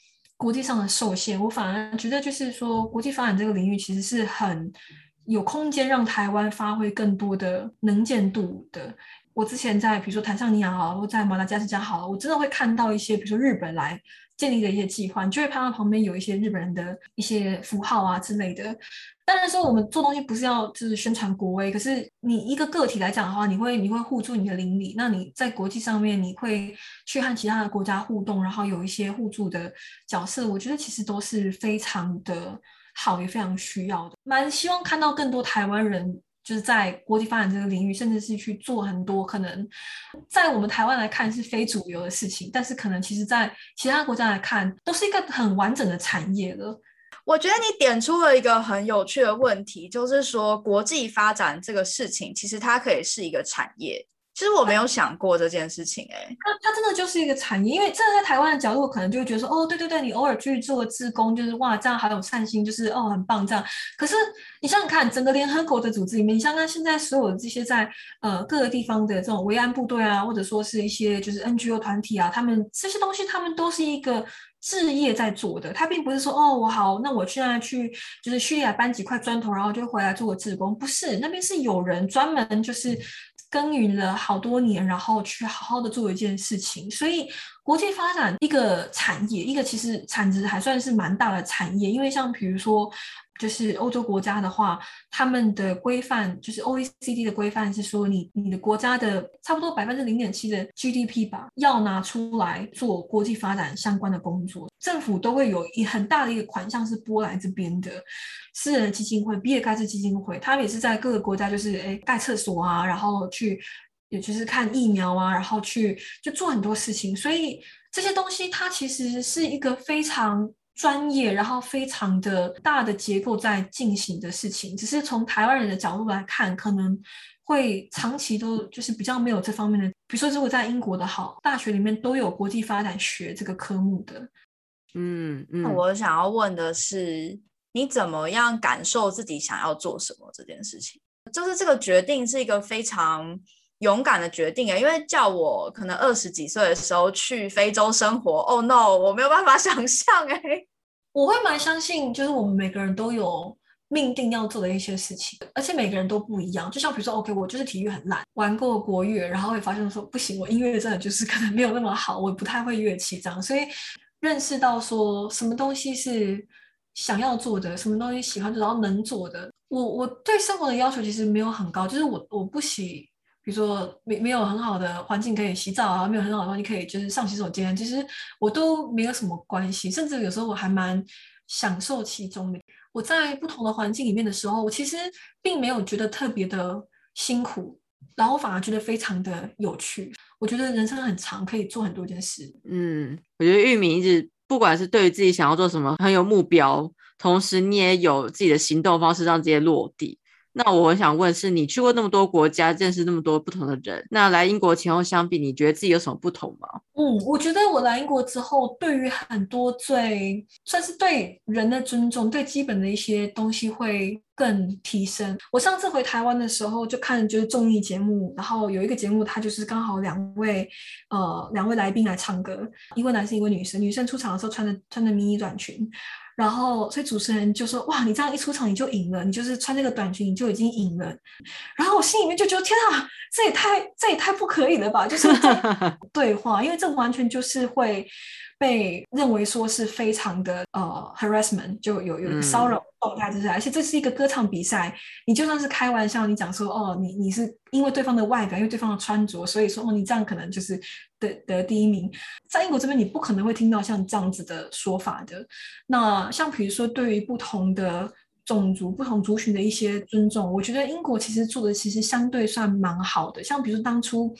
国际上的受限，我反而觉得就是说，国际发展这个领域其实是很有空间让台湾发挥更多的能见度的。我之前在比如说坦桑尼亚好了，或在马达加斯加好了，我真的会看到一些比如说日本来建立的一些计划，你就会看到旁边有一些日本人的一些符号啊之类的。当然说我们做东西不是要就是宣传国威，可是你一个个体来讲的话，你会你会互助你的邻里，那你在国际上面你会去和其他的国家互动，然后有一些互助的角色，我觉得其实都是非常的好，也非常需要的。蛮希望看到更多台湾人就是在国际发展这个领域，甚至是去做很多可能在我们台湾来看是非主流的事情，但是可能其实在其他国家来看都是一个很完整的产业了。我觉得你点出了一个很有趣的问题，就是说国际发展这个事情，其实它可以是一个产业。其实我没有想过这件事情，哎，它它真的就是一个产业，因为站在台湾的角度，可能就会觉得说，哦，对对对，你偶尔去做个志工，就是哇，这样好有善心，就是哦，很棒这样。可是你想想看，整个联合国的组织里面，你想想现在所有这些在呃各个地方的这种维安部队啊，或者说是一些就是 NGO 团体啊，他们这些东西，他们都是一个。置业在做的，他并不是说哦，我好，那我现在去就是叙利亚搬几块砖头，然后就回来做个志工，不是，那边是有人专门就是耕耘了好多年，然后去好好的做一件事情。所以国际发展一个产业，一个其实产值还算是蛮大的产业，因为像比如说。就是欧洲国家的话，他们的规范就是 OECD 的规范是说，你你的国家的差不多百分之零点七的 GDP 吧，要拿出来做国际发展相关的工作，政府都会有一很大的一个款项是拨来这边的，私人基金会、比尔盖茨基金会，他们也是在各个国家就是诶盖厕所啊，然后去也就是看疫苗啊，然后去就做很多事情，所以这些东西它其实是一个非常。专业，然后非常的大的结构在进行的事情，只是从台湾人的角度来看，可能会长期都就是比较没有这方面的。比如说，如果在英国的好大学里面都有国际发展学这个科目的，嗯嗯。我想要问的是，你怎么样感受自己想要做什么这件事情？就是这个决定是一个非常勇敢的决定啊，因为叫我可能二十几岁的时候去非洲生活，Oh no，我没有办法 想象哎。我会蛮相信，就是我们每个人都有命定要做的一些事情，而且每个人都不一样。就像比如说，OK，我就是体育很烂，玩过国乐，然后会发现说不行，我音乐真的就是可能没有那么好，我不太会乐器这样。所以认识到说什么东西是想要做的，什么东西喜欢做，然后能做的。我我对生活的要求其实没有很高，就是我我不喜。比如说没没有很好的环境可以洗澡啊，没有很好的环境可以就是上洗手间，其实我都没有什么关系，甚至有时候我还蛮享受其中的。我在不同的环境里面的时候，我其实并没有觉得特别的辛苦，然后我反而觉得非常的有趣。我觉得人生很长，可以做很多件事。嗯，我觉得玉米一直不管是对于自己想要做什么很有目标，同时你也有自己的行动方式让这些落地。那我很想问，是你去过那么多国家，认识那么多不同的人，那来英国前后相比，你觉得自己有什么不同吗？嗯，我觉得我来英国之后，对于很多最算是对人的尊重，对基本的一些东西会更提升。我上次回台湾的时候，就看就是综艺节目，然后有一个节目，它就是刚好两位呃两位来宾来唱歌，一位男生，一位女生。女生出场的时候穿着穿着迷你短裙。然后，所以主持人就说：“哇，你这样一出场你就赢了，你就是穿这个短裙你就已经赢了。”然后我心里面就觉得：“天啊，这也太这也太不可以了吧！”就是 对话，因为这完全就是会。被认为说是非常的呃 harassment，就有有骚扰状态，就是而且这是一个歌唱比赛，你就算是开玩笑，你讲说哦，你你是因为对方的外表，因为对方的穿着，所以说哦，你这样可能就是得得第一名。在英国这边，你不可能会听到像这样子的说法的。那像比如说，对于不同的种族、不同族群的一些尊重。我觉得英国其实做的其实相对算蛮好的。像比如说当初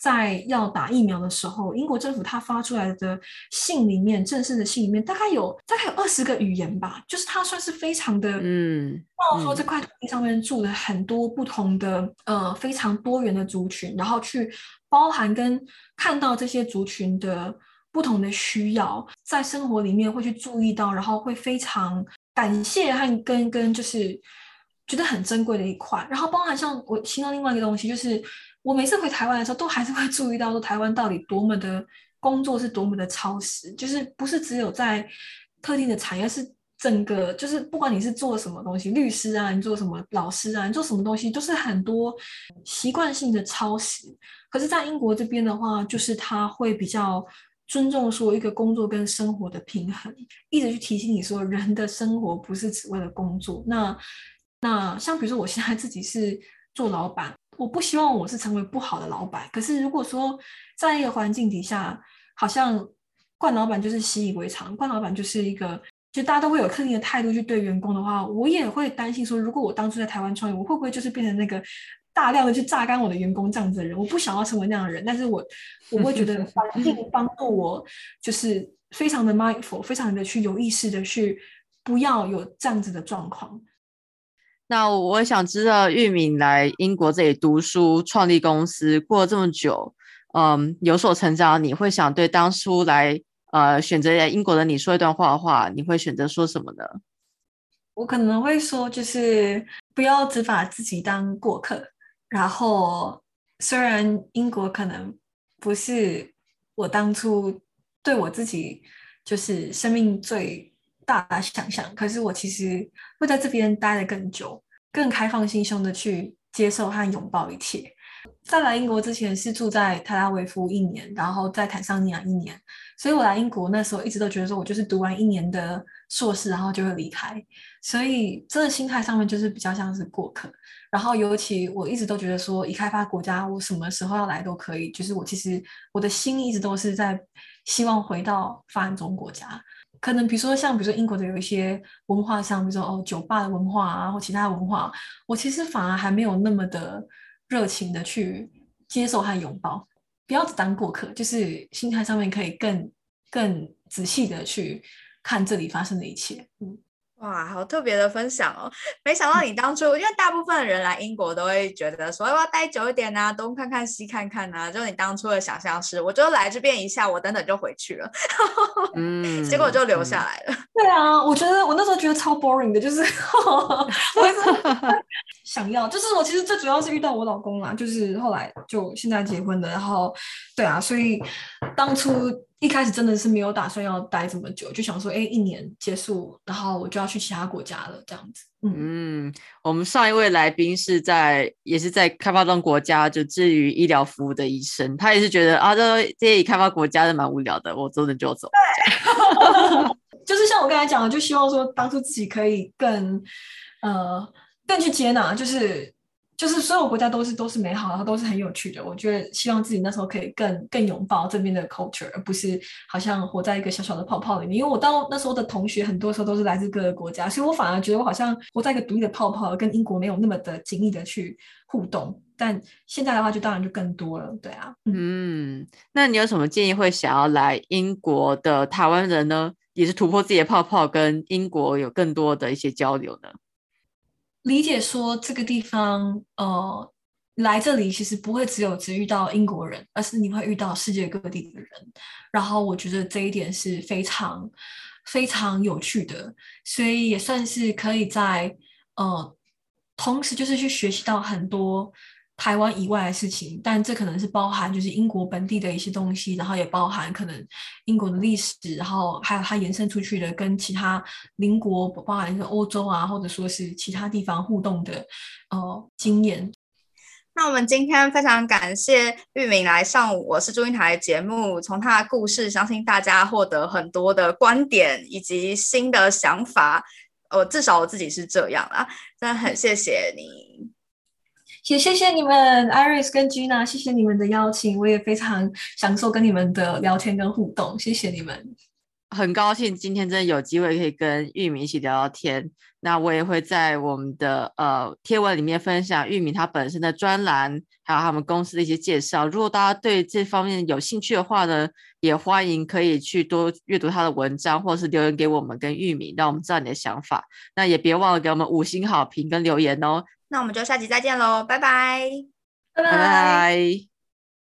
在要打疫苗的时候，英国政府他发出来的信里面，正式的信里面大概有大概有二十个语言吧，就是它算是非常的嗯，到说这块土地上面住了很多不同的呃非常多元的族群，然后去包含跟看到这些族群的。不同的需要，在生活里面会去注意到，然后会非常感谢和跟跟就是觉得很珍贵的一块。然后包含像我听到另外一个东西，就是我每次回台湾的时候，都还是会注意到说台湾到底多么的工作是多么的超时，就是不是只有在特定的产业，是整个就是不管你是做什么东西，律师啊，你做什么老师啊，你做什么东西，都是很多习惯性的超时。可是，在英国这边的话，就是他会比较。尊重说一个工作跟生活的平衡，一直去提醒你说，人的生活不是只为了工作。那那像比如说，我现在自己是做老板，我不希望我是成为不好的老板。可是如果说在一个环境底下，好像惯老板就是习以为常，惯老板就是一个，就大家都会有特定的态度去对员工的话，我也会担心说，如果我当初在台湾创业，我会不会就是变成那个？大量的去榨干我的员工这样子的人，我不想要成为那样的人，但是我我会觉得环境帮助我，就是非常的 mindful，非常的去有意识的去不要有这样子的状况。那我想知道，玉敏来英国这里读书、创立公司，过了这么久，嗯，有所成长，你会想对当初来呃选择来英国的你说一段话的话，你会选择说什么呢？我可能会说，就是不要只把自己当过客。然后，虽然英国可能不是我当初对我自己就是生命最大的想象，可是我其实会在这边待得更久，更开放心胸的去接受和拥抱一切。在来英国之前是住在泰拉维夫一年，然后在坦桑尼亚一年，所以我来英国那时候一直都觉得说我就是读完一年的硕士，然后就会离开，所以这个心态上面就是比较像是过客。然后尤其我一直都觉得说，已开发国家我什么时候要来都可以，就是我其实我的心一直都是在希望回到发展中国家。可能比如说像比如说英国的有一些文化上，比如说哦酒吧的文化啊，或其他文化，我其实反而还没有那么的。热情的去接受和拥抱，不要只当过客，就是心态上面可以更更仔细的去看这里发生的一切，嗯。哇，好特别的分享哦！没想到你当初，因为大部分的人来英国都会觉得说，要待久一点啊，东看看西看看啊。就你当初的想象是，我就来这边一下，我等等就回去了。嗯，结果就留下来了。对啊，我觉得我那时候觉得超 boring 的，就是 想要，就是我其实最主要是遇到我老公啦，就是后来就现在结婚的，然后对啊，所以当初。一开始真的是没有打算要待这么久，就想说，哎，一年结束，然后我就要去其他国家了，这样子。嗯，我们上一位来宾是在也是在开发中国家，就至于医疗服务的医生，他也是觉得啊，这这些开发国家的蛮无聊的，我走着就走。就是像我刚才讲的，就希望说当初自己可以更呃更去接纳，就是。就是所有国家都是都是美好，然后都是很有趣的。我觉得希望自己那时候可以更更拥抱这边的 culture，而不是好像活在一个小小的泡泡里面。因为我到那时候的同学很多时候都是来自各个国家，所以我反而觉得我好像活在一个独立的泡泡，跟英国没有那么的紧密的去互动。但现在的话，就当然就更多了。对啊，嗯，那你有什么建议会想要来英国的台湾人呢？也是突破自己的泡泡，跟英国有更多的一些交流呢？理解说这个地方，呃，来这里其实不会只有只遇到英国人，而是你会遇到世界各地的人。然后我觉得这一点是非常非常有趣的，所以也算是可以在呃，同时就是去学习到很多。台湾以外的事情，但这可能是包含就是英国本地的一些东西，然后也包含可能英国的历史，然后还有它延伸出去的跟其他邻国，包含是欧洲啊，或者说是其他地方互动的呃经验。那我们今天非常感谢玉明来上我是祝英台节目，从他的故事，相信大家获得很多的观点以及新的想法。呃，至少我自己是这样啦，真的很谢谢你。也谢谢你们，Iris 跟 Gina，谢谢你们的邀请，我也非常享受跟你们的聊天跟互动，谢谢你们。很高兴今天真的有机会可以跟玉米一起聊聊天。那我也会在我们的呃贴文里面分享玉米他本身的专栏，还有他们公司的一些介绍。如果大家对这方面有兴趣的话呢，也欢迎可以去多阅读他的文章，或是留言给我们跟玉米，让我们知道你的想法。那也别忘了给我们五星好评跟留言哦。那我们就下集再见喽，拜拜，拜拜拜。